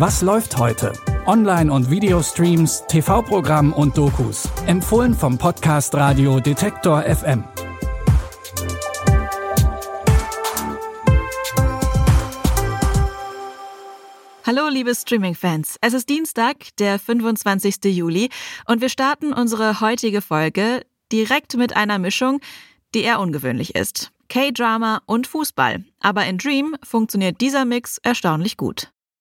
Was läuft heute? Online- und Videostreams, TV-Programm und Dokus. Empfohlen vom Podcast Radio Detektor FM. Hallo, liebe Streaming-Fans. Es ist Dienstag, der 25. Juli, und wir starten unsere heutige Folge direkt mit einer Mischung, die eher ungewöhnlich ist. K-Drama und Fußball. Aber in Dream funktioniert dieser Mix erstaunlich gut.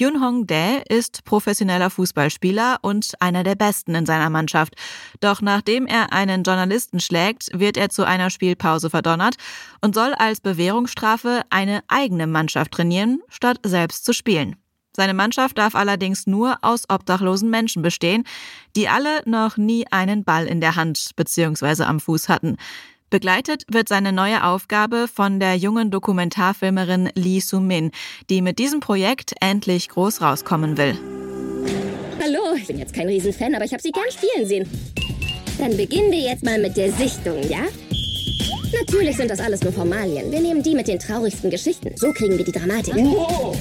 Yun Hong Dae ist professioneller Fußballspieler und einer der besten in seiner Mannschaft. Doch nachdem er einen Journalisten schlägt, wird er zu einer Spielpause verdonnert und soll als Bewährungsstrafe eine eigene Mannschaft trainieren, statt selbst zu spielen. Seine Mannschaft darf allerdings nur aus obdachlosen Menschen bestehen, die alle noch nie einen Ball in der Hand bzw. am Fuß hatten. Begleitet wird seine neue Aufgabe von der jungen Dokumentarfilmerin Lee Soo-min, die mit diesem Projekt endlich groß rauskommen will. Hallo, ich bin jetzt kein Riesenfan, aber ich habe Sie gern spielen sehen. Dann beginnen wir jetzt mal mit der Sichtung, ja? Natürlich sind das alles nur Formalien. Wir nehmen die mit den traurigsten Geschichten. So kriegen wir die Dramatik. Wow.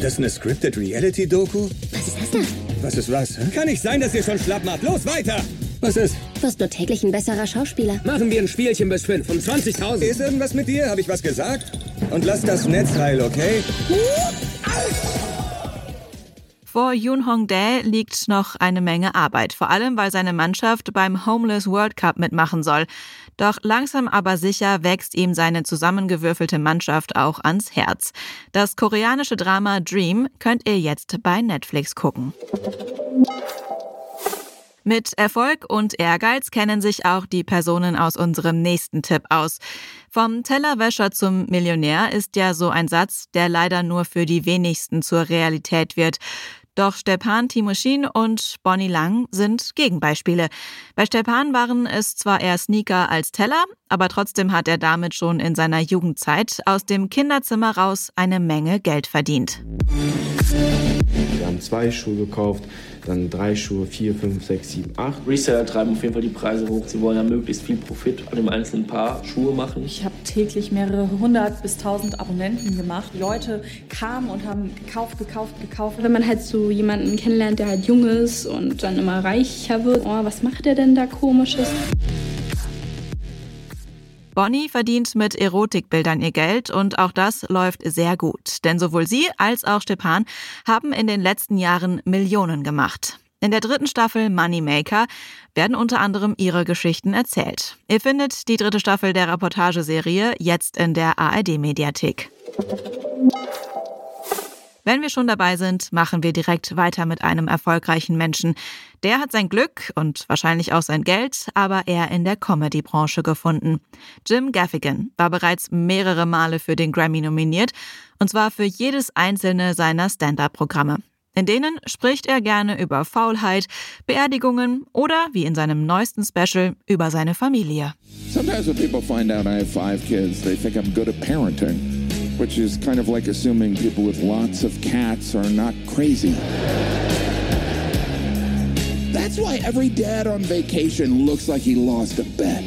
Das ist eine Scripted Reality-Doku? Was ist das da? Was ist was? Kann nicht sein, dass ihr schon schlapp macht. Los, weiter! Was ist? Du wirst nur täglich ein besserer Schauspieler. Machen wir ein Spielchen bis fünf um 20.000. Ist irgendwas mit dir? Habe ich was gesagt? Und lass das Netz heil, okay? Vor Yoon Hong Dae liegt noch eine Menge Arbeit, vor allem weil seine Mannschaft beim Homeless World Cup mitmachen soll. Doch langsam aber sicher wächst ihm seine zusammengewürfelte Mannschaft auch ans Herz. Das koreanische Drama Dream könnt ihr jetzt bei Netflix gucken. Mit Erfolg und Ehrgeiz kennen sich auch die Personen aus unserem nächsten Tipp aus. Vom Tellerwäscher zum Millionär ist ja so ein Satz, der leider nur für die wenigsten zur Realität wird. Doch Stepan Timoschin und Bonnie Lang sind Gegenbeispiele. Bei Stepan waren es zwar eher Sneaker als Teller, aber trotzdem hat er damit schon in seiner Jugendzeit aus dem Kinderzimmer raus eine Menge Geld verdient. Wir haben zwei Schuhe gekauft, dann drei Schuhe, vier, fünf, sechs, sieben, acht. Reseller treiben auf jeden Fall die Preise hoch. Sie wollen ja möglichst viel Profit an dem einzelnen Paar Schuhe machen. Ich habe täglich mehrere hundert bis tausend Abonnenten gemacht. Die Leute kamen und haben gekauft, gekauft, gekauft. Wenn man halt so jemanden kennenlernt, der halt jung ist und dann immer reicher wird, oh, was macht der denn da komisches? Bonnie verdient mit Erotikbildern ihr Geld und auch das läuft sehr gut, denn sowohl sie als auch Stepan haben in den letzten Jahren Millionen gemacht. In der dritten Staffel Moneymaker werden unter anderem ihre Geschichten erzählt. Ihr findet die dritte Staffel der Reportageserie jetzt in der ARD-Mediathek. Wenn wir schon dabei sind, machen wir direkt weiter mit einem erfolgreichen Menschen. Der hat sein Glück und wahrscheinlich auch sein Geld, aber eher in der Comedy-Branche gefunden. Jim Gaffigan war bereits mehrere Male für den Grammy nominiert, und zwar für jedes einzelne seiner Stand-up-Programme. In denen spricht er gerne über Faulheit, Beerdigungen oder, wie in seinem neuesten Special, über seine Familie. Sometimes when people find out I have five kids, they think I'm good at parenting. Which is kind of like assuming people with lots of cats are not crazy. That's why every dad on vacation looks like he lost a bet.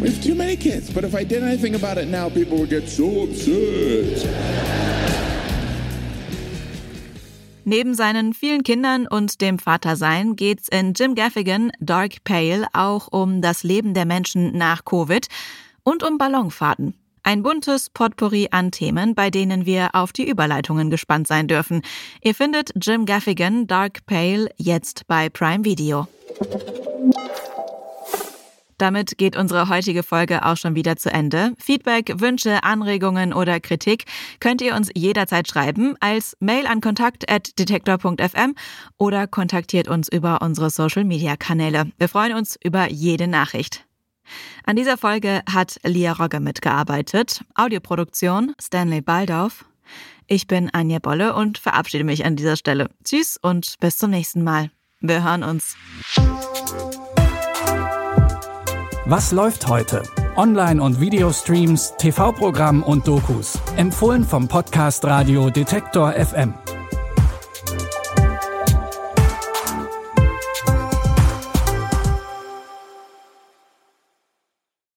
We have too many kids, but if I did anything about it now, people would get so upset. Neben seinen vielen Kindern und dem Vatersein geht's in Jim Gaffigan Dark Pale auch um das Leben der Menschen nach Covid und um Ballonfahrten. Ein buntes Potpourri an Themen, bei denen wir auf die Überleitungen gespannt sein dürfen. Ihr findet Jim Gaffigan Dark Pale jetzt bei Prime Video. Damit geht unsere heutige Folge auch schon wieder zu Ende. Feedback, Wünsche, Anregungen oder Kritik könnt ihr uns jederzeit schreiben als Mail an kontakt.detektor.fm oder kontaktiert uns über unsere Social Media Kanäle. Wir freuen uns über jede Nachricht. An dieser Folge hat Lia Rogge mitgearbeitet. Audioproduktion Stanley Baldorf. Ich bin Anja Bolle und verabschiede mich an dieser Stelle. Tschüss und bis zum nächsten Mal. Wir hören uns. Was läuft heute? Online- und Videostreams, TV-Programm und Dokus. Empfohlen vom Podcast Radio Detektor FM.